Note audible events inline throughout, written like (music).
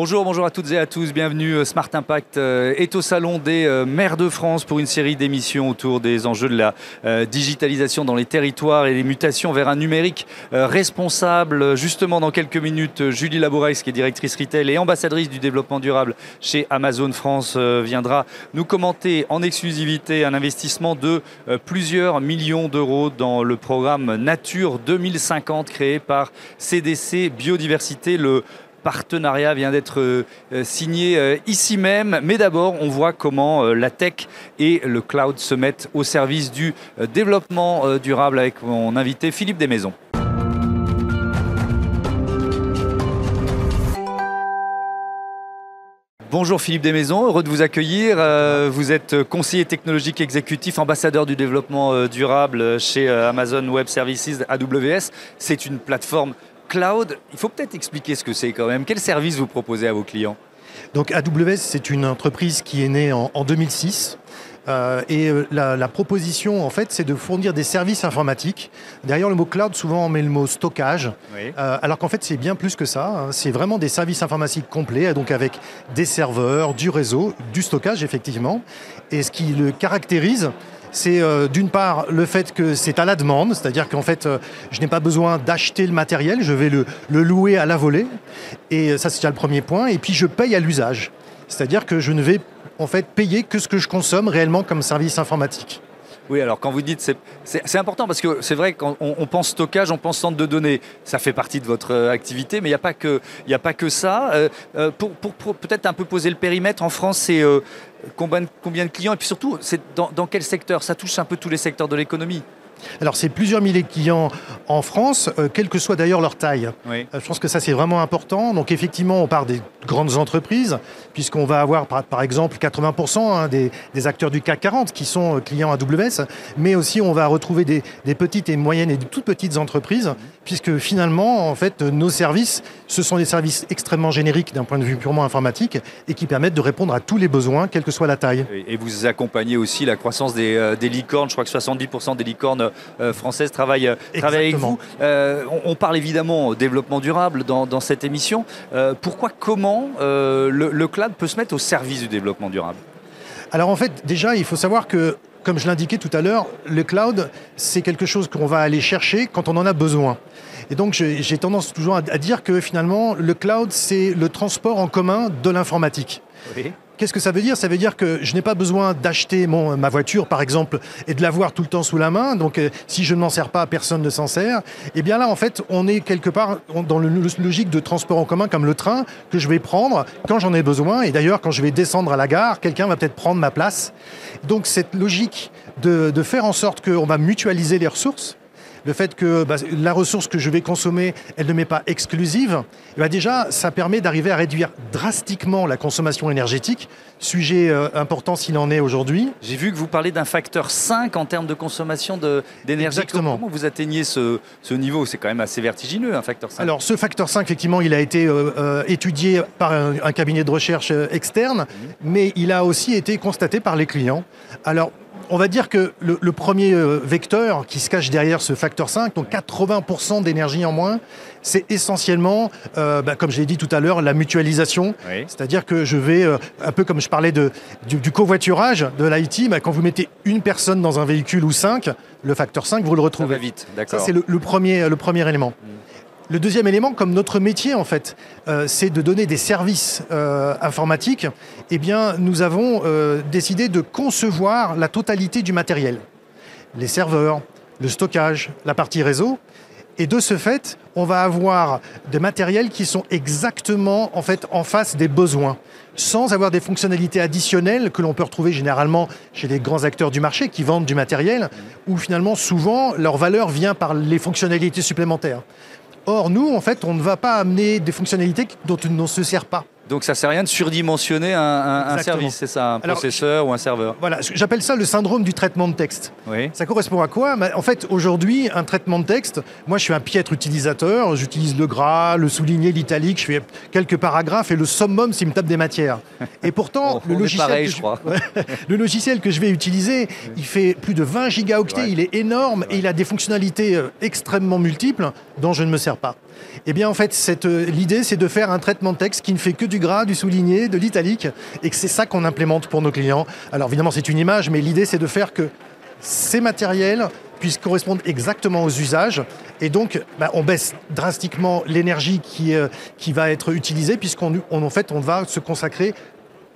Bonjour, bonjour à toutes et à tous, bienvenue. Euh, Smart Impact euh, est au Salon des euh, maires de France pour une série d'émissions autour des enjeux de la digitalisation dans les territoires et les mutations vers un numérique responsable. Justement, dans quelques minutes, Julie Labourex, qui est directrice retail et ambassadrice du développement durable chez Amazon France, viendra nous commenter en exclusivité un investissement de plusieurs millions d'euros dans le programme Nature 2050 créé par CDC Biodiversité, le partenariat vient d'être euh, signé euh, ici même. Mais d'abord, on voit comment euh, la tech et le cloud se mettent au service du développement durable avec mon invité Philippe Desmaisons. Bonjour Philippe Desmaisons, heureux de vous accueillir. vous êtes conseiller technologique exécutif, ambassadeur du développement durable chez Amazon Web Services AWS. C'est une plateforme cloud, il faut peut-être expliquer ce que c'est quand même. Quel service vous proposez à vos clients? Donc AWS, c'est une entreprise qui est née en, 2006. Euh, et euh, la, proposition, en fait, c'est de fournir des services informatiques. Derrière le mot cloud, souvent on met le mot stockage, euh, alors qu'en fait c'est bien plus que ça. Hein. C'est vraiment des services informatiques complets, donc avec des serveurs, du réseau, du stockage effectivement. Et ce qui le caractérise, c'est euh, d'une part le fait que c'est à la demande, c'est-à-dire qu'en fait, euh, je n'ai pas besoin d'acheter le matériel, je vais le, louer à la volée. Et ça, c'est déjà le premier point. Et puis, je paye à l'usage. C'est-à-dire que je ne vais en fait payer que ce que je consomme réellement comme service informatique. Oui, alors quand vous dites, c'est important parce que c'est vrai quand on, pense stockage, on pense centre de données. Ça fait partie de votre euh, activité, mais il n'y a, pas que, a pas que ça. pour, peut-être un peu poser le périmètre, en France, c'est combien, de clients? Et puis surtout, c'est dans quel secteur? Ça touche un peu tous les secteurs de l'économie. Alors c'est plusieurs milliers de clients en France, euh, quelle que soit d'ailleurs leur taille. Euh, je pense que ça c'est vraiment important. Donc effectivement, on part des grandes entreprises, puisqu'on va avoir par, exemple 80% hein, des, acteurs du CAC 40 qui sont euh, clients AWS, mais aussi on va retrouver des, petites et moyennes et toutes petites entreprises, puisque finalement, en fait, nos services, ce sont des services extrêmement génériques d'un point de vue purement informatique et qui permettent de répondre à tous les besoins, quelle que soit la taille. Et vous accompagnez aussi la croissance des, des licornes. Je crois que 70% des licornes française travaille, euh, avec vous. Euh, on, parle évidemment développement durable dans, cette émission. pourquoi, comment le, cloud peut se mettre au service du développement durable? Alors en fait, déjà, il faut savoir que comme je l'indiquais tout à l'heure, le cloud, c'est quelque chose qu'on va aller chercher quand on en a besoin. Et donc, j'ai tendance toujours à dire que finalement, le cloud, c'est le transport en commun de l'informatique. Oui. Qu'est-ce que ça veut dire? Ça veut dire que je n'ai pas besoin d'acheter ma voiture, par exemple, et de l'avoir tout le temps sous la main. Donc, euh, si je ne m'en sers pas, personne ne s'en sert. Et eh bien là, en fait, on est quelque part dans le logique de transport en commun, comme le train, que je vais prendre quand j'en ai besoin. Et d'ailleurs, quand je vais descendre à la gare, quelqu'un va peut-être prendre ma place. Donc, cette logique de, de faire en sorte qu'on va mutualiser les ressources, le fait que bah, la ressource que je vais consommer, elle ne m'est pas exclusive, eh ben déjà, ça permet d'arriver à réduire drastiquement la consommation énergétique, sujet euh, important s'il en est aujourd'hui. J'ai vu que vous parlez d'un facteur 5 en termes de consommation d'énergie. Exactement. Comment vous atteignez ce, niveau? C'est quand même assez vertigineux, un facteur 5. Alors, ce facteur 5, effectivement, il a été euh, euh, étudié par un, cabinet de recherche externe, mhm. mais il a aussi été constaté par les clients. Alors, on va dire que le, premier euh, vecteur qui se cache derrière ce facteur 5, donc 80% d'énergie en moins, c'est essentiellement, euh, bah, comme je l'ai dit tout à l'heure, la mutualisation. C'est-à-dire que je vais, euh, un peu comme je parlais de, du, covoiturage, de l'IT, bah, quand vous mettez une personne dans un véhicule ou cinq, le facteur 5, vous le retrouvez. Ça va vite, d'accord. Ça, c'est le, premier, le premier élément. Mm. Le deuxième élément, comme notre métier en fait, euh, c'est de donner des services euh, informatiques, eh bien, nous avons euh, décidé de concevoir la totalité du matériel. Les serveurs, le stockage, la partie réseau. Et de ce fait, on va avoir des matériels qui sont exactement en fait en face des besoins, sans avoir des fonctionnalités additionnelles que l'on peut retrouver généralement chez les grands acteurs du marché qui vendent du matériel, où finalement souvent leur valeur vient par les fonctionnalités supplémentaires. Or, nous, en fait, on ne va pas amener des fonctionnalités dont on ne se sert pas. Donc ça ne sert à rien de surdimensionner un, service, c'est ça, un processeur ou un serveur Voilà, j'appelle ça le syndrome du traitement de texte. Oui. Ça correspond à quoi? En fait, aujourd'hui, un traitement de texte, moi je suis un piètre utilisateur, j'utilise le gras, le souligné, l'italique, je fais quelques paragraphes et le summum s'il me tape des matières. Et pourtant, (laughs) le, logiciel que je, (laughs) le logiciel que je vais utiliser, il fait plus de 20 gigaoctets, il est énorme et il a des fonctionnalités euh, extrêmement multiples dont je ne me sers pas. Eh bien, en fait, euh, l'idée, c'est de faire un traitement de texte qui ne fait que du gras, du souligné, de l'italique, et que c'est ça qu'on implémente pour nos clients. Alors évidemment, c'est une image, mais l'idée, c'est de faire que ces matériels puissent correspondre exactement aux usages. Et donc, bah, on baisse drastiquement l'énergie qui, euh, qui va être utilisée, puisqu'en en fait, on va se consacrer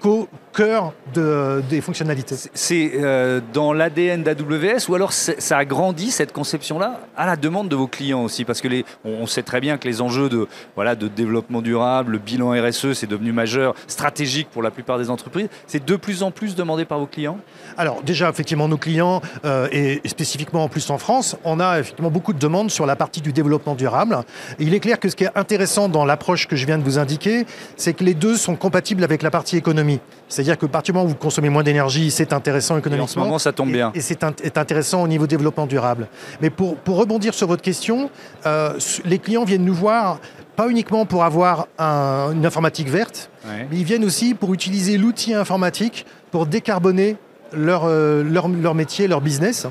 qu'au cœur de, des fonctionnalités. C'est euh, dans l'ADN d'AWS ou alors ça a grandi cette conception-là à la demande de vos clients aussi? Parce que les, on, sait très bien que les enjeux de, voilà, de développement durable, le bilan RSE, c'est devenu majeur, stratégique pour la plupart des entreprises. C'est de plus en plus demandé par vos clients? Alors déjà, effectivement, nos clients, euh, et spécifiquement en plus en France, on a effectivement beaucoup de demandes sur la partie du développement durable. il est clair que ce qui est intéressant dans l'approche que je viens de vous indiquer, c'est que les deux sont compatibles avec la partie économie. C'est-à-dire que partir du moment où vous consommez moins d'énergie, c'est intéressant économiquement. Et en ce moment, ça tombe bien. Et, c'est intéressant au niveau développement durable. Mais pour, pour rebondir sur votre question, euh, les clients viennent nous voir pas uniquement pour avoir une informatique verte, mais ils viennent aussi pour utiliser l'outil informatique pour décarboner leur, euh, leur, leur, métier, leur business.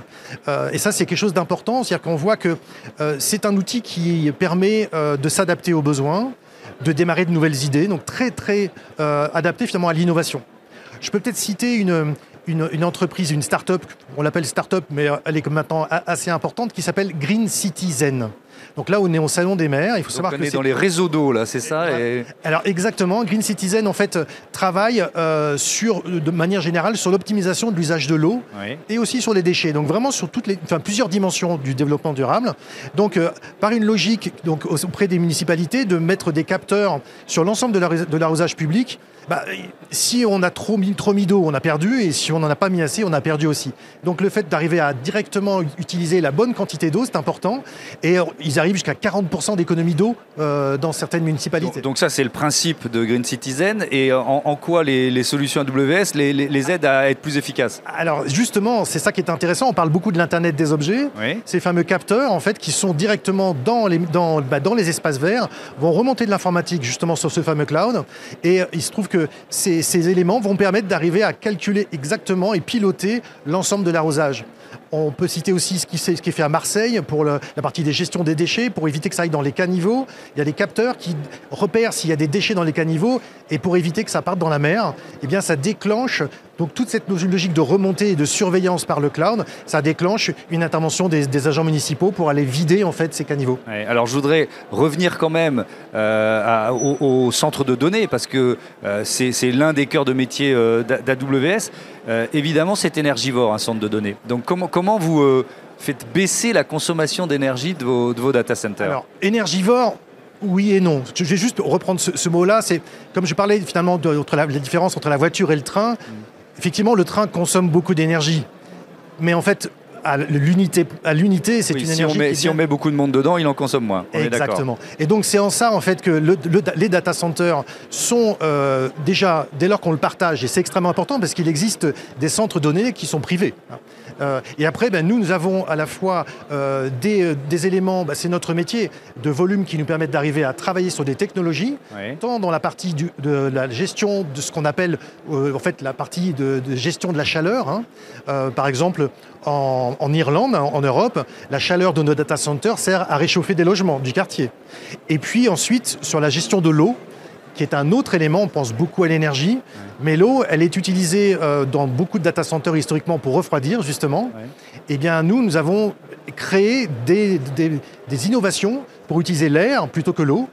Euh, et ça, c'est quelque chose d'important. C'est-à-dire qu'on voit que c'est un outil qui permet de s'adapter aux besoins, de démarrer de nouvelles idées, donc très très adapté finalement à l'innovation. Je peux peut-être citer une, une, entreprise, une start-up, on l'appelle start-up, mais elle est maintenant assez importante, qui s'appelle Green Citizen. Donc là, on est au Salon des maires. Il faut savoir on est dans les réseaux d'eau, là, c'est ça Alors exactement, Green Citizen, en fait, travaille euh, sur, de manière générale sur l'optimisation de l'usage de l'eau et aussi sur les déchets. Donc vraiment sur toutes les, enfin, plusieurs dimensions du développement durable. Donc euh, par une logique donc, auprès des municipalités de mettre des capteurs sur l'ensemble de l'arrosage public bah, si on a trop mis, trop mis d'eau, on a perdu, et si on n'en a pas mis assez, on a perdu aussi. Donc le fait d'arriver à directement utiliser la bonne quantité d'eau, c'est important, et ils arrivent jusqu'à 40% d'économie d'eau euh, dans certaines municipalités. Donc, ça, c'est le principe de Green Citizen, et en, quoi les, solutions AWS les, les, aident à être plus efficaces? Alors justement, c'est ça qui est intéressant, on parle beaucoup de l'Internet des objets, ces fameux capteurs, en fait, qui sont directement dans les, dans, bah, dans les espaces verts, vont remonter de l'informatique justement sur ce fameux cloud, et il se trouve que ces, éléments vont permettre d'arriver à calculer exactement et piloter l'ensemble de l'arrosage. On peut citer aussi ce qui, est fait à Marseille pour la partie des gestions des déchets, pour éviter que ça aille dans les caniveaux. Il y a des capteurs qui repèrent s'il y a des déchets dans les caniveaux et pour éviter que ça parte dans la mer, eh bien ça déclenche donc toute cette logique de remontée et de surveillance par le cloud, ça déclenche une intervention des, agents municipaux pour aller vider en fait ces caniveaux. alors je voudrais revenir quand même euh, au, centre de données parce que euh, c'est l'un des cœurs de métier euh, d'AWS. évidemment, c'est énergivore un centre de données. Donc comment vous faites baisser la consommation d'énergie de vos, de vos data centers Alors énergivore, oui et non. Je vais juste reprendre ce, mot-là. C'est comme je parlais finalement de, la, différence entre la voiture et le train. Mm effectivement, le train consomme beaucoup d'énergie. Mais en fait, à l'unité, à l'unité, c'est une si énergie. On met, si on met beaucoup de monde dedans, il en consomme moins. Exactement. Et donc c'est en ça en fait que les data centers sont euh, déjà dès lors qu'on le partage et c'est extrêmement important parce qu'il existe des centres données qui sont privés. Euh, et après, ben, nous, nous avons à la fois euh, des, des, éléments, ben, c'est notre métier, de volume qui nous permettent d'arriver à travailler sur des technologies, tant dans la partie du, de la gestion de ce qu'on appelle en fait la partie de, gestion de la chaleur. Hein. par exemple, en, en, Irlande, en Europe, la chaleur de nos data centers sert à réchauffer des logements du quartier. Et puis ensuite, sur la gestion de l'eau, qui est un autre élément, on pense beaucoup à l'énergie, mais l'eau, elle est utilisée euh, dans beaucoup de data centers historiquement pour refroidir, justement. Eh bien, nous, nous avons créé des, des, innovations pour utiliser l'air plutôt que l'eau.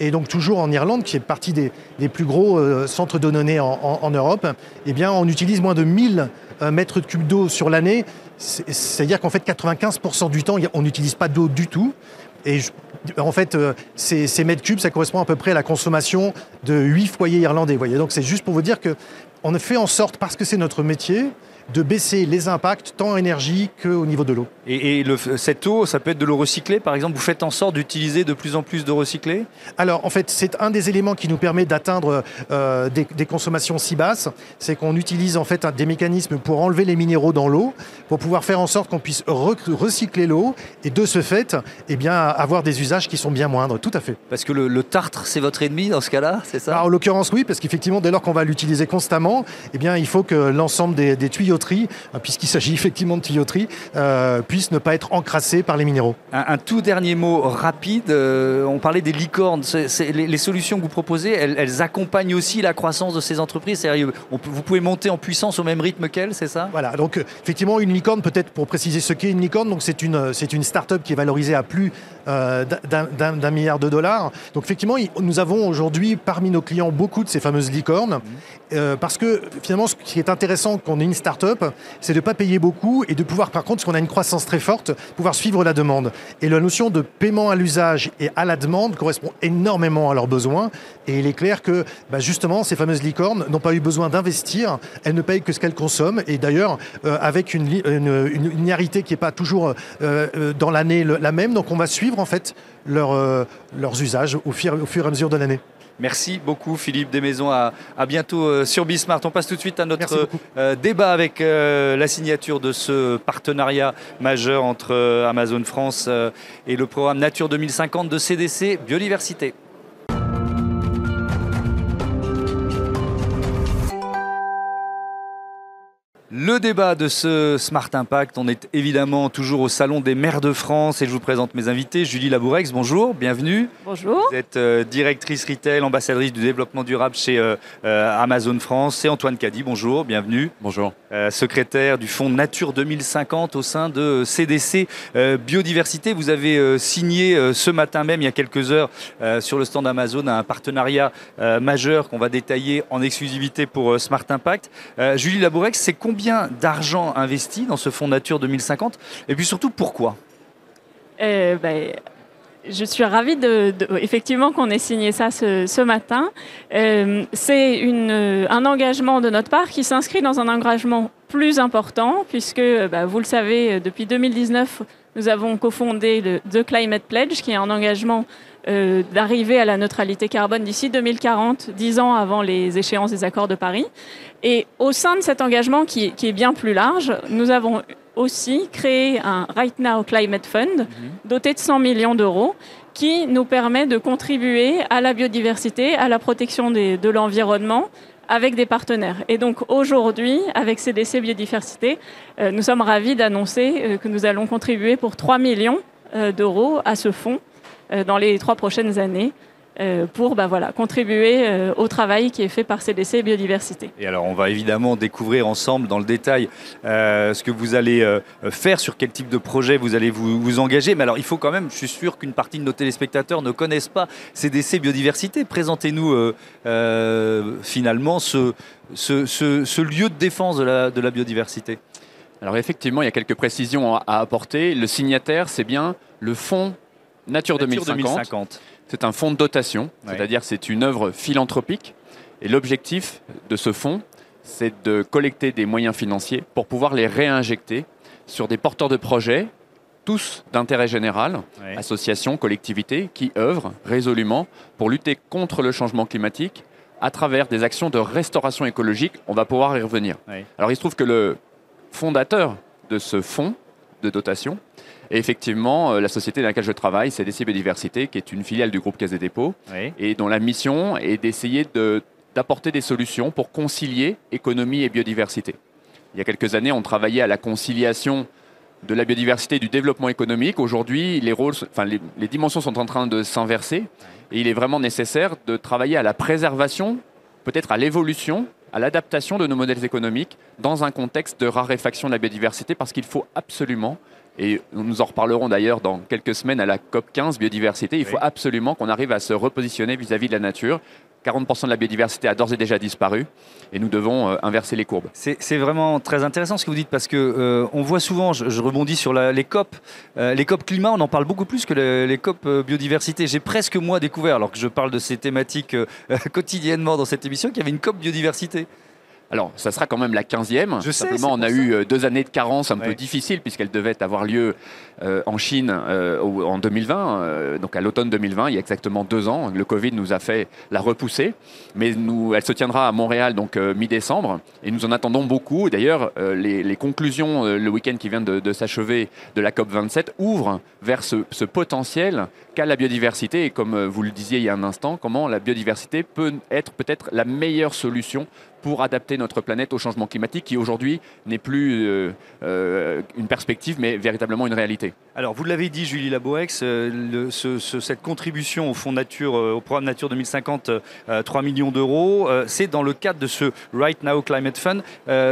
Et donc toujours en Irlande, qui est partie des, plus gros euh, centres de en, en, Europe, eh bien, on utilise moins de 1000 euh, mètres cubes d'eau sur l'année c'est-à-dire qu'en fait, 95% du temps, on n'utilise pas d'eau du tout. Et en fait, euh, ces, mètres cubes, ça correspond à peu près à la consommation de 8 foyers irlandais. Donc c'est juste pour vous dire qu'on fait en sorte, parce que c'est notre métier, de baisser les impacts tant en énergie qu'au niveau de l'eau. Et, cette eau, ça peut être de l'eau recyclée, par exemple Vous faites en sorte d'utiliser de plus en plus de recyclé? Alors, en fait, c'est un des éléments qui nous permet d'atteindre euh, des, consommations si basses. C'est qu'on utilise en fait des mécanismes pour enlever les minéraux dans l'eau, pour pouvoir faire en sorte qu'on puisse recycler l'eau et de ce fait, eh bien, avoir des usages qui sont bien moindres. Tout à fait. Parce que le, tartre, c'est votre ennemi dans ce cas-là, c'est ça? En l'occurrence, oui, parce qu'effectivement, dès lors qu'on va l'utiliser constamment, eh bien, il faut que l'ensemble des, des tuyaux tuyauterie, puisqu'il s'agit effectivement de tuyauterie, puissent ne pas être encrassées par les minéraux. Un, tout dernier mot rapide. on parlait des licornes. les, solutions que vous proposez, elles, accompagnent aussi la croissance de ces entreprises. Sérieux, vous pouvez monter en puissance au même rythme qu'elles, c'est ça? Voilà. Donc effectivement, une licorne, peut-être pour préciser ce qu'est une licorne, donc c'est une c'est une start-up qui est valorisée à plus d'un milliard de dollars. Donc effectivement, nous avons aujourd'hui parmi nos clients beaucoup de ces fameuses licornes, euh, parce que finalement, ce qui est intéressant quand on est une start-up, c'est de ne pas payer beaucoup et de pouvoir, par contre, parce qu'on a une croissance très forte, pouvoir suivre la demande. Et la notion de paiement à l'usage et à la demande correspond énormément à leurs besoins. Et il est clair que bah, justement, ces fameuses licornes n'ont pas eu besoin d'investir, elles ne payent que ce qu'elles consomment. Et d'ailleurs, euh, avec une, linéarité qui n'est pas toujours euh, dans l'année la même, donc on va suivre en fait leur, leurs usages au fur et à mesure de l'année. Merci beaucoup Philippe Desmaisons. À, à bientôt euh, sur Bismart. On passe tout de suite à notre euh, débat avec euh, la signature de ce partenariat majeur entre Amazon France et le programme Nature 2050 de CDC Biodiversité. Le débat de ce Smart Impact, on est évidemment toujours au Salon des maires de France et je vous présente mes invités. Julie Labourex, bonjour, bienvenue. Bonjour. Vous êtes euh, directrice retail, ambassadrice du développement durable chez euh, euh, Amazon France. Et Antoine Caddy, bonjour, bienvenue. Bonjour. secrétaire du Fonds Nature 2050 au sein de CDC Biodiversité. Vous avez signé ce matin même, il y a quelques heures, sur le stand Amazon, un partenariat majeur qu'on va détailler en exclusivité pour Smart Impact. Julie Labourex, c'est combien combien d'argent investi dans ce fonds Nature 2050 Et puis surtout, pourquoi? Euh, ben, je suis ravie de, effectivement qu'on ait signé ça ce, matin. Euh, c'est un engagement de notre part qui s'inscrit dans un engagement plus important puisque, bah, vous le savez, depuis 2019, nous avons cofondé le The Climate Pledge, qui est un engagement euh, d'arriver à la neutralité carbone d'ici 2040, dix ans avant les échéances des accords de Paris. Et au sein de cet engagement qui, est bien plus large, nous avons aussi créé un Right Now Climate Fund mhm. doté de 100 millions d'euros qui nous permet de contribuer à la biodiversité, à la protection de l'environnement avec des partenaires. Et donc aujourd'hui, avec CDC Biodiversité, euh, nous sommes ravis d'annoncer euh, que nous allons contribuer pour 3 millions d'euros à ce fonds euh, dans les trois prochaines années euh, pour bah, voilà, contribuer euh, au travail qui est fait par CDC Biodiversité. Et alors on va évidemment découvrir ensemble dans le détail ce que vous allez faire, sur quel type de projet vous allez vous, vous, engager. Mais alors il faut quand même, je suis sûr qu'une partie de nos téléspectateurs ne connaissent pas CDC Biodiversité. Présentez-nous finalement ce, ce, ce, lieu de défense de la, de la biodiversité. Alors effectivement, il y a quelques précisions à apporter. Le signataire, c'est bien le fonds Nature, 2050. C'est un fonds de dotation, c'est-à-dire c'est une œuvre philanthropique. Et l'objectif de ce fonds, c'est de collecter des moyens financiers pour pouvoir les réinjecter sur des porteurs de projets, tous d'intérêt général, associations, collectivités, qui œuvrent résolument pour lutter contre le changement climatique à travers des actions de restauration écologique. On va pouvoir y revenir. Alors il se trouve que le fondateur de ce fonds de dotation, et effectivement, euh, la société dans laquelle je travaille, c'est DC Biodiversité, qui est une filiale du groupe Caisse des dépôts, et dont la mission est d'essayer d'apporter des solutions pour concilier économie et biodiversité. Il y a quelques années, on travaillait à la conciliation de la biodiversité et du développement économique. Aujourd'hui, les, rôles, enfin, les, les, dimensions sont en train de s'inverser et il est vraiment nécessaire de travailler à la préservation, peut-être à l'évolution, à l'adaptation de nos modèles économiques dans un contexte de raréfaction de la biodiversité parce qu'il faut absolument et nous en reparlerons d'ailleurs dans quelques semaines à la COP 15 biodiversité. Il faut absolument qu'on arrive à se repositionner vis-à-vis de la nature. 40% de la biodiversité a d'ores et déjà disparu et nous devons euh, inverser les courbes. C'est vraiment très intéressant ce que vous dites parce que euh, on voit souvent, je, rebondis sur les COP, euh, les COP climat, on en parle beaucoup plus que les, COP biodiversité. J'ai presque moi découvert, alors que je parle de ces thématiques (laughs) quotidiennement dans cette émission, qu'il y avait une COP biodiversité. Alors, ça sera quand même la 15e. Je Simplement, on a eu euh, deux années de carence un peu difficiles, puisqu'elle devait avoir lieu euh, en Chine euh, en 2020, donc à l'automne 2020, il y a exactement deux ans. Le Covid nous a fait la repousser, mais nous, elle se tiendra à Montréal donc mi-décembre, et nous en attendons beaucoup. D'ailleurs, les, conclusions le week-end qui vient de, s'achever de la COP 27 ouvrent vers ce, ce potentiel qu'a la biodiversité, et comme vous le disiez il y a un instant, comment la biodiversité peut être peut-être la meilleure solution pour adapter notre planète au changement climatique qui aujourd'hui n'est plus euh, euh, une perspective mais véritablement une réalité. Alors vous l'avez dit Julie Laboex, euh, cette contribution au Fonds Nature, au programme Nature 2050, 3 millions d'euros, c'est dans le cadre de ce Right Now Climate Fund.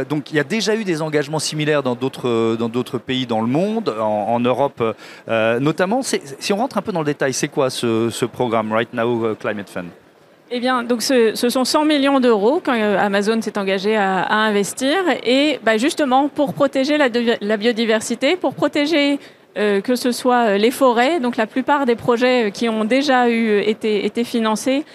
donc il y a déjà eu des engagements similaires dans d'autres pays dans le monde, en, Europe notamment. Si on rentre un peu dans le détail, c'est quoi ce, ce programme Right Now Climate Fund? Eh bien, donc ce, sont 100 millions d'euros quand euh, s'est engagé à, investir, et bah, justement pour protéger la, biodiversité, pour protéger euh, que ce soit euh, les forêts. Donc la plupart des projets qui ont déjà eu été, été financés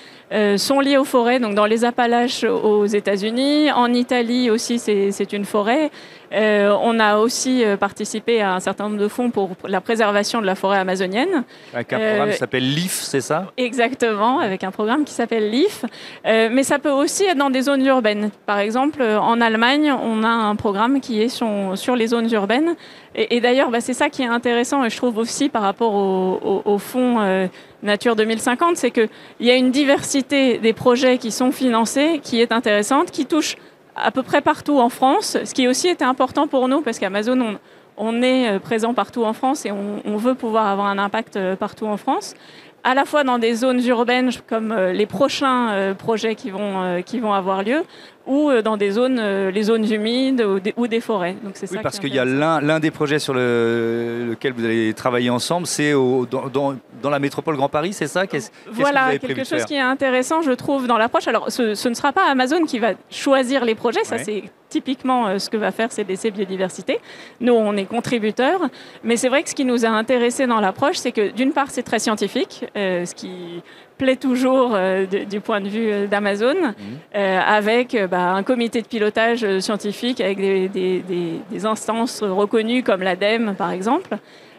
sont liés aux forêts. Donc dans les Appalaches aux États-Unis, en Italie aussi c'est une forêt. Euh, on a aussi euh, participé à un certain nombre de fonds pour la préservation de la forêt amazonienne. Avec un programme qui euh, s'appelle LEAF, c'est ça? Exactement, avec un programme qui s'appelle LEAF. mais ça peut aussi être dans des zones urbaines. Par exemple, en Allemagne, on a un programme qui est sur, les zones urbaines. Et, d'ailleurs, bah, c'est ça qui est intéressant, et je trouve aussi par rapport au, au fonds Nature 2050, c'est qu'il y a une diversité des projets qui sont financés qui est intéressante, qui touche à peu près partout en France, ce qui aussi était important pour nous parce qu'Amazon, on, est euh, présent partout en France et on, veut pouvoir avoir un impact euh, partout en France à la fois dans des zones urbaines comme euh, les prochains projets qui vont, qui vont avoir lieu, ou euh, dans des zones, euh, les zones humides ou des, forêts. Donc c'est oui, parce qu'il y a l'un des projets sur lequel vous allez travailler ensemble, c'est dans, dans, la métropole Grand Paris, c'est ça? Voilà, quelque chose qui est intéressant, je trouve, dans l'approche. Alors, ce, ne sera pas Amazon qui va choisir les projets, ça c'est typiquement euh, ce que va faire CDC Biodiversité. Nous, on est contributeurs, mais c'est vrai que ce qui nous a intéressé dans l'approche, c'est que d'une part, c'est très scientifique, ce qui plaît toujours euh, du point de vue euh, d'Amazon, mhm. euh, avec bah, un comité de pilotage scientifique, avec des, instances reconnues comme l'ADEME par exemple.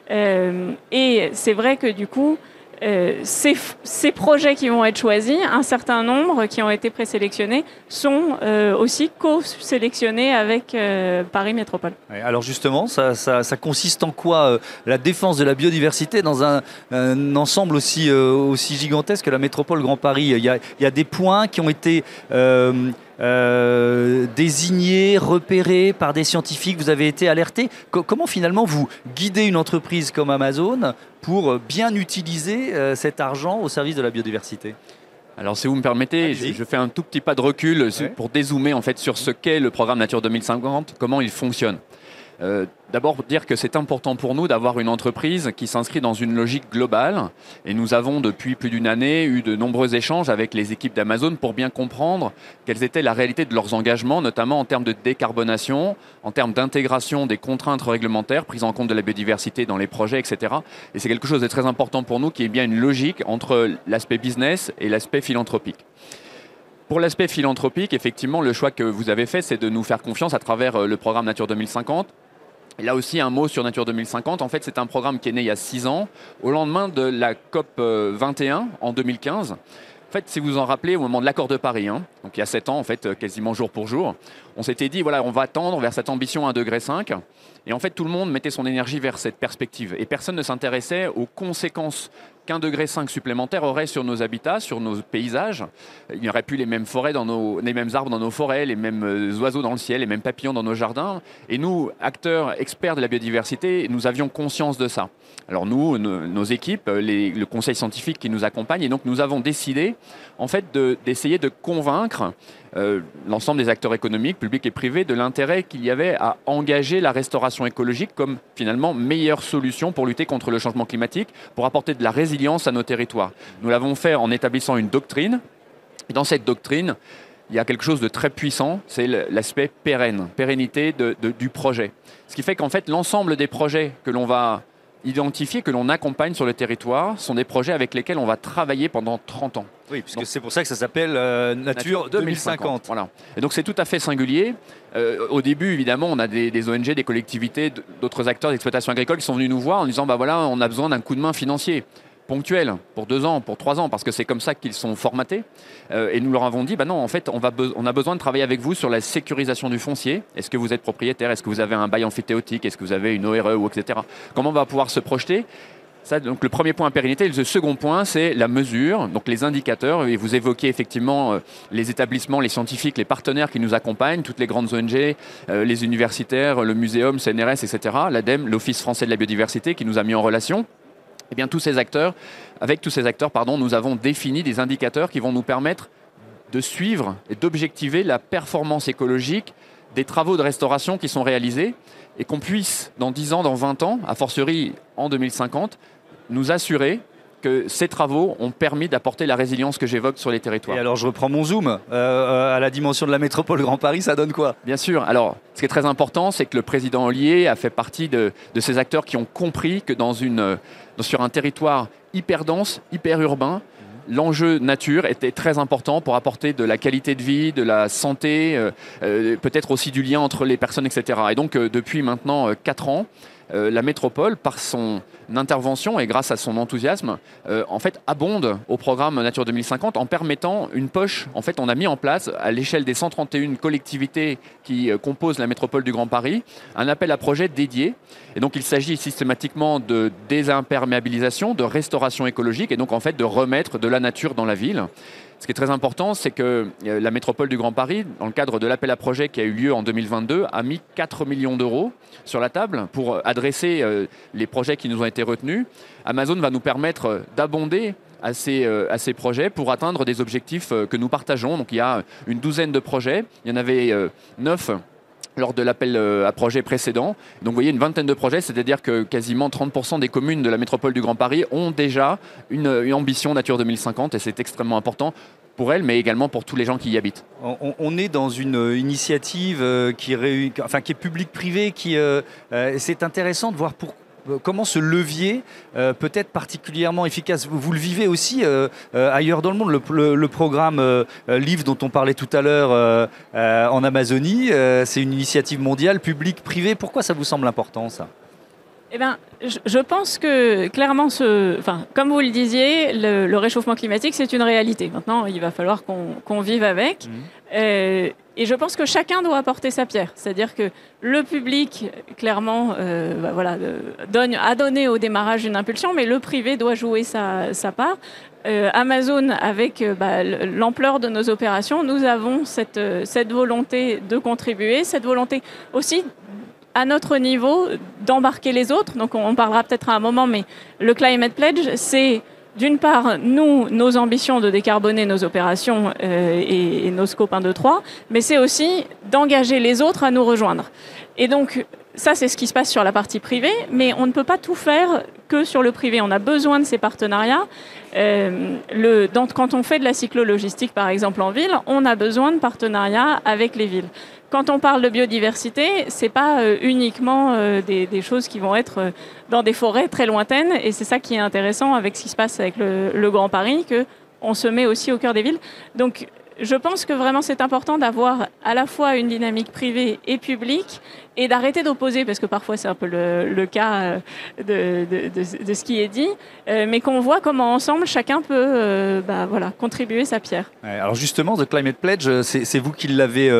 et c'est vrai que du coup, euh, ces, projets qui vont être choisis, un certain nombre qui ont été présélectionnés, sont euh, aussi co-sélectionnés avec euh, Paris Métropole. alors justement, ça, consiste en quoi la défense de la biodiversité dans un, ensemble aussi, aussi gigantesque que la Métropole Grand Paris? Il y, a, il y a des points qui ont été euh, désigné, repéré par des scientifiques, vous avez été alerté. comment finalement vous guidez une entreprise comme Amazon pour bien utiliser euh, cet argent au service de la biodiversité? Alors, si vous me permettez, je, fais un tout petit pas de recul pour dézoomer en fait sur ce qu'est le programme Nature 2050, comment il fonctionne. Euh, d'abord, dire que c'est important pour nous d'avoir une entreprise qui s'inscrit dans une logique globale. Et nous avons, depuis plus d'une année, eu de nombreux échanges avec les équipes d'Amazon pour bien comprendre quelles étaient la réalité de leurs engagements, notamment en termes de décarbonation, en termes d'intégration des contraintes réglementaires, prise en compte de la biodiversité dans les projets, etc. Et c'est quelque chose de très important pour nous, qui est bien une logique entre l'aspect business et l'aspect philanthropique. Pour l'aspect philanthropique, effectivement, le choix que vous avez fait, c'est de nous faire confiance à travers euh, le programme Nature 2050 et là aussi, un mot sur Nature 2050. En fait, c'est un programme qui est né il y a six ans, au lendemain de la COP 21 euh, en 2015. En fait, si vous en rappelez, au moment de l'accord de Paris, hein, donc il y a sept ans, en fait, euh, quasiment jour pour jour, on s'était dit, voilà, on va tendre vers cette ambition 1,5 degré. Et en fait, tout le monde mettait son énergie vers cette perspective. Et personne ne s'intéressait aux conséquences qu'un degré 5 supplémentaire aurait sur nos habitats, sur nos paysages. Il n'y aurait plus les mêmes forêts les mêmes arbres dans nos forêts, les mêmes euh, oiseaux dans le ciel, les mêmes papillons dans nos jardins. Et nous, acteurs experts de la biodiversité, nous avions conscience de ça. Alors nous, nos, équipes, le conseil scientifique qui nous accompagne, et donc nous avons décidé en fait d'essayer de, convaincre euh, l'ensemble des acteurs économiques, publics et privés, de l'intérêt qu'il y avait à engager la restauration écologique comme finalement meilleure solution pour lutter contre le changement climatique, pour apporter de la résilience à nos territoires. Nous l'avons fait en établissant une doctrine. Dans cette doctrine, il y a quelque chose de très puissant, c'est l'aspect pérenne, pérennité du projet. Ce qui fait qu'en fait, l'ensemble des projets que l'on va identifiés que l'on accompagne sur le territoire sont des projets avec lesquels on va travailler pendant 30 ans. Oui, puisque c'est pour ça que ça s'appelle euh, Nature, 2050. Voilà. Et donc c'est tout à fait singulier. Euh, au début, évidemment, on a des, des ONG, des collectivités, d'autres acteurs d'exploitation agricole qui sont venus nous voir en disant bah voilà, on a besoin d'un coup de main financier ponctuels, pour deux ans, pour trois ans, parce que c'est comme ça qu'ils sont formatés. Euh, et nous leur avons dit, bah non, en fait, on a besoin de travailler avec vous sur la sécurisation du foncier. Est-ce que vous êtes propriétaire? Est-ce que vous avez un bail amphithéotique? Est-ce que vous avez une ORE ou etc. Comment on va pouvoir se projeter? Ça, donc le premier point pérennité. Le second point, c'est la mesure, donc les indicateurs. Et vous évoquez effectivement euh, les établissements, les scientifiques, les partenaires qui nous accompagnent, toutes les grandes ONG, euh, les universitaires, le muséum, CNRS, etc., l'ADEME, l'Office français de la biodiversité qui nous a mis en relation. Eh bien, tous ces acteurs, avec tous ces acteurs, nous avons défini des indicateurs qui vont nous permettre de suivre et d'objectiver la performance écologique des travaux de restauration qui sont réalisés et qu'on puisse, dans 10 ans, dans 20 ans, a fortiori en 2050, nous assurer que ces travaux ont permis d'apporter la résilience que j'évoque sur les territoires. Et alors je reprends mon zoom, euh, euh, à la dimension de la métropole Grand Paris, ça donne quoi? Bien sûr, alors ce qui est très important, c'est que le président Ollier a fait partie de, ces acteurs qui ont compris que dans une, sur un territoire hyper dense, hyper urbain, l'enjeu nature était très important pour apporter de la qualité de vie, de la santé, euh, peut-être aussi du lien entre les personnes, etc. Et donc depuis maintenant 4 ans, euh, la métropole, par son intervention et grâce à son enthousiasme, euh, en fait, abonde au programme Nature 2050 en permettant une poche. En fait, on a mis en place, à l'échelle des 131 collectivités qui euh, composent la métropole du Grand Paris, un appel à projet dédié. Et donc, il s'agit systématiquement de désimperméabilisation, de restauration écologique et donc, en fait, de remettre de la nature dans la ville. Ce qui est très important, c'est que euh, la métropole du Grand Paris, dans le cadre de l'appel à projet qui a eu lieu en 2022, a mis 4 millions d'euros sur la table pour adresser euh, les projets qui nous ont été retenus. Amazon va nous permettre d'abonder à ces, euh, à ces, projets pour atteindre des objectifs que nous partageons. Donc il y a une douzaine de projets, il y en avait neuf lors de l'appel à projet précédent. Donc vous voyez une vingtaine de projets, c'est-à-dire que quasiment 30% des communes de la métropole du Grand Paris ont déjà une, une ambition Nature 2050 et c'est extrêmement important pour elles, mais également pour tous les gens qui y habitent. On, est dans une euh, initiative euh, qui, enfin, qui est publique-privée, qui euh, c'est intéressant de voir pour, comment ce levier peut être particulièrement efficace? Vous, le vivez aussi ailleurs dans le monde. Le, programme Livre dont on parlait tout à l'heure en Amazonie, c'est une initiative mondiale, publique-privée. Pourquoi ça vous semble important ça? Eh bien, je pense que clairement, ce, enfin, comme vous le disiez, le, réchauffement climatique, c'est une réalité. Maintenant, il va falloir qu'on vive avec. Mmh. Euh, et je pense que chacun doit apporter sa pierre. C'est-à-dire que le public, clairement, euh, bah, voilà, euh, donne, a donné au démarrage une impulsion, mais le privé doit jouer sa, part. Amazon, avec bah, l'ampleur de nos opérations, nous avons cette volonté de contribuer, cette volonté aussi à notre niveau d'embarquer les autres. Donc on parlera peut-être à un moment, mais le Climate Pledge, c'est d'une part, nous, nos ambitions de décarboner nos opérations euh, et, nos scopes 1, 2, 3, mais c'est aussi d'engager les autres à nous rejoindre. Et donc, ça, c'est ce qui se passe sur la partie privée, mais on ne peut pas tout faire que sur le privé. On a besoin de ces partenariats. Euh, quand on fait de la cyclo-logistique, par exemple, en ville, on a besoin de partenariats avec les villes. Quand on parle de biodiversité, c'est pas euh, uniquement euh, des, choses qui vont être euh, dans des forêts très lointaines, et c'est ça qui est intéressant avec ce qui se passe avec le, le Grand Paris, que on se met aussi au cœur des villes. Donc, je pense que vraiment c'est important d'avoir à la fois une dynamique privée et publique et d'arrêter d'opposer, parce que parfois c'est un peu le, cas euh, de, ce qui est dit, euh, mais qu'on voit comment ensemble chacun peut euh, bah, voilà, contribuer sa pierre. alors justement, The Climate Pledge, c'est vous qui l'avez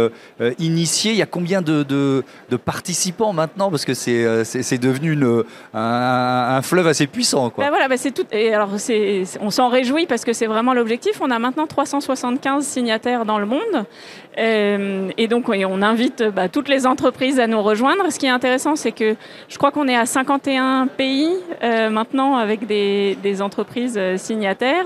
initié. Il y a combien de, participants maintenant? Parce que c'est devenu une, un, fleuve assez puissant. Quoi. Bah, voilà, c'est tout. Et alors on s'en réjouit parce que c'est vraiment l'objectif. On a maintenant 375 signataires dans le monde. et donc on invite toutes les entreprises à nous rejoindre. Ce qui est intéressant, c'est que je crois qu'on est à 51 pays euh, maintenant avec des, entreprises euh, signataires,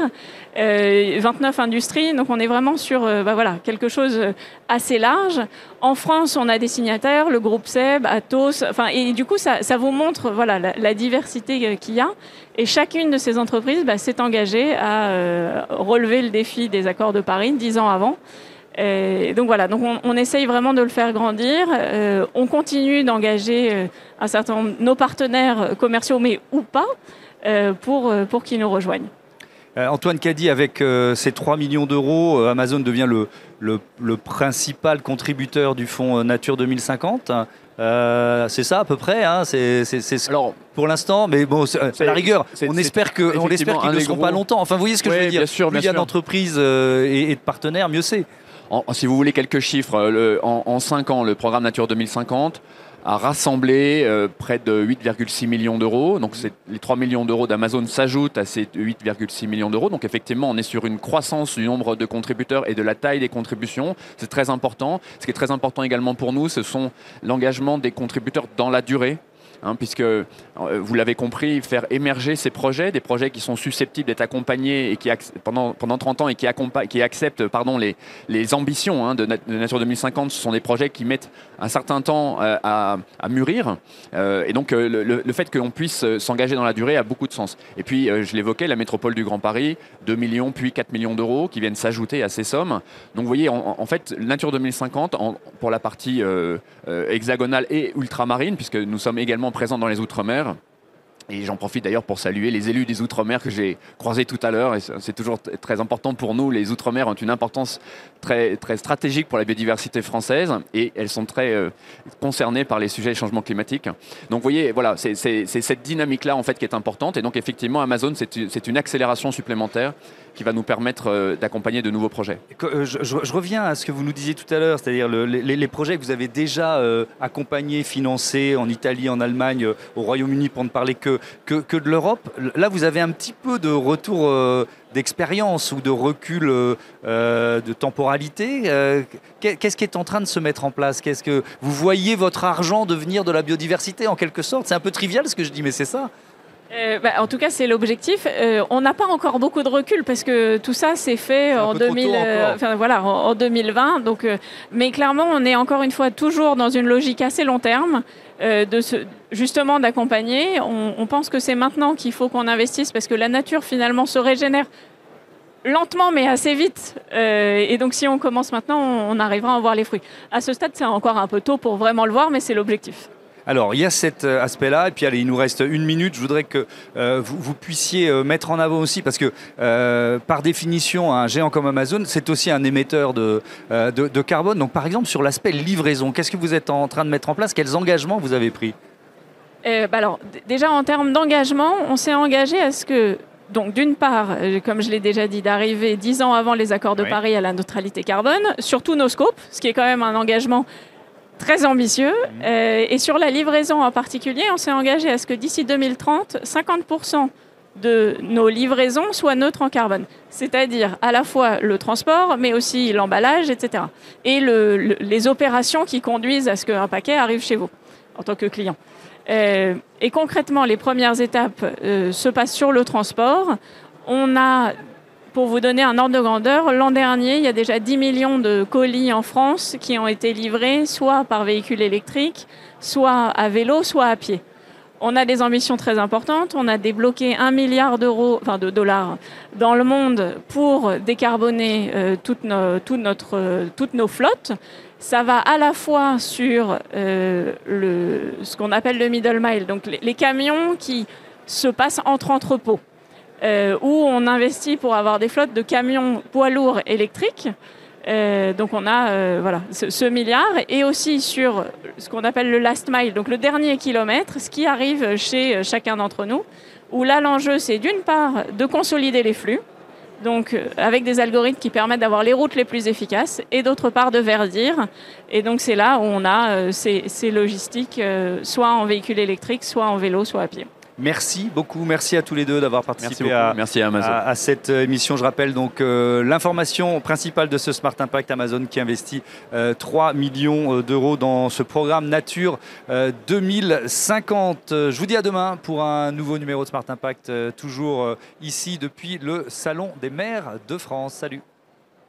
29 euh, industries. Donc on est vraiment sur bah voilà, quelque chose assez large. En France, on a des signataires, le groupe SEB, Atos. Enfin, et du coup, ça, vous montre voilà, la, diversité qu'il y a. Et chacune de ces entreprises bah, s'est engagée à relever le défi des accords de Paris dix ans avant. Euh, donc voilà, donc on, essaye vraiment de le faire grandir. Euh, on continue d'engager euh, un certain nombre de nos partenaires commerciaux, mais ou pas, pour, pour qu'ils nous rejoignent. Antoine Caddy, avec ces 3 millions d'euros, Amazon devient le, le, principal contributeur du fonds Nature 2050. c'est ça à peu près. Hein, c'est, Alors, pour l'instant, mais bon, c'est la rigueur. On espère que, on espère qu'ils ne seront pas longtemps. Enfin, vous voyez ce que je veux dire. Bien sûr, plus il y a d'entreprises et, et, de partenaires, mieux c'est si vous voulez quelques chiffres, euh, en, 5 ans, le programme Nature 2050 a rassemblé près de 8,6 millions d'euros. Donc les 3 millions d'euros d'Amazon s'ajoutent à ces 8,6 millions d'euros. Donc effectivement, on est sur une croissance du nombre de contributeurs et de la taille des contributions. C'est très important. Ce qui est très important également pour nous, ce sont l'engagement des contributeurs dans la durée. Hein, puisque euh, vous l'avez compris, faire émerger ces projets, des projets qui sont susceptibles d'être accompagnés et qui pendant, pendant 30 ans et qui, acceptent pardon, les, les ambitions hein, de, Nature 2050, ce sont des projets qui mettent un certain temps euh, à, mûrir. Euh, et donc le, le, fait qu'on puisse s'engager dans la durée a beaucoup de sens. Et puis, je l'évoquais, la métropole du Grand Paris, 2 millions puis 4 millions d'euros qui viennent s'ajouter à ces sommes. Donc vous voyez, en, fait, Nature 2050, pour la partie hexagonale et ultramarine, puisque nous sommes également présent dans les Outre-mer. Et j'en profite d'ailleurs pour saluer les élus des Outre-mer que j'ai croisés tout à l'heure. C'est toujours très important pour nous. Les Outre-mer ont une importance très, très stratégique pour la biodiversité française et elles sont très euh, concernées par les sujets des changements climatiques. Donc vous voyez, voilà, c'est cette dynamique-là en fait qui est importante. Et donc effectivement, Amazon, c'est une accélération supplémentaire qui va nous permettre euh, d'accompagner de nouveaux projets. Euh, je, reviens à ce que vous nous disiez tout à l'heure, c'est-à-dire les, projets que vous avez déjà euh, accompagnés, financés en Italie, en Allemagne, au Royaume-Uni, pour ne parler que, que, de l'Europe. Là, vous avez un petit peu de retour d'expérience ou de recul de temporalité. Qu'est-ce qui est en train de se mettre en place? Qu'est-ce que vous voyez votre argent devenir de la biodiversité en quelque sorte? C'est un peu trivial ce que je dis, mais c'est ça. Euh, bah, en tout cas, c'est l'objectif. Euh, on n'a pas encore beaucoup de recul parce que tout ça s'est fait en, 2000, euh, voilà, en, 2020. Donc, mais clairement, on est encore une fois toujours dans une logique assez long terme. de ce, justement d'accompagner. On, on, pense que c'est maintenant qu'il faut qu'on investisse parce que la nature finalement se régénère lentement mais assez vite. et donc si on commence maintenant, on, arrivera à en voir les fruits. À ce stade, c'est encore un peu tôt pour vraiment le voir, mais c'est l'objectif. Alors, il y a cet euh, aspect-là, et puis allez, il nous reste une minute. Je voudrais que euh, vous, puissiez euh, mettre en avant aussi, parce que par définition, un géant comme Amazon, c'est aussi un émetteur de, de, carbone. Donc, par exemple, sur l'aspect livraison, qu'est-ce que vous êtes en train de mettre en place? Quels engagements vous avez pris? Bah alors, déjà en termes d'engagement, on s'est engagé à ce que donc d'une part, comme je l'ai déjà dit, d'arriver dix ans avant les accords de Paris à la neutralité carbone, sur tous nos scopes, ce qui est quand même un engagement très ambitieux. Euh, et sur la livraison en particulier, on s'est engagé à ce que d'ici 2030, 50% de nos livraisons soient neutres en carbone. C'est-à-dire à la fois le transport, mais aussi l'emballage, etc. Et les opérations qui conduisent à ce qu'un paquet arrive chez vous en tant que client. Euh, et concrètement, les premières étapes euh, se passent sur le transport. On a pour vous donner un ordre de grandeur, l'an dernier, il y a déjà 10 millions de colis en France qui ont été livrés soit par véhicule électrique, soit à vélo, soit à pied. On a des ambitions très importantes. On a débloqué un milliard d'euros, enfin de dollars, dans le monde pour décarboner euh, euh, toutes nos flottes. Ça va à la fois sur euh, ce qu'on appelle le middle mile, donc les camions qui se passent entre entrepôts. Euh, où on investit pour avoir des flottes de camions poids lourds électriques. Euh, donc on a euh, voilà, ce, milliard et aussi sur ce qu'on appelle le last mile, donc le dernier kilomètre, ce qui arrive chez chacun d'entre nous, où là l'enjeu c'est d'une part de consolider les flux, donc avec des algorithmes qui permettent d'avoir les routes les plus efficaces, et d'autre part de verdir. Et donc c'est là où on a ces, ces logistiques, soit en véhicule électrique, soit en vélo, soit à pied. Merci beaucoup, merci à tous les deux d'avoir participé à, à, cette euh, émission. Je rappelle donc euh, l'information principale de ce Smart Impact Amazon qui investit 3 euh, millions d'euros dans ce programme Nature 2050. Je vous dis à demain pour un nouveau numéro de Smart Impact, toujours ici depuis le Salon des maires de France. Salut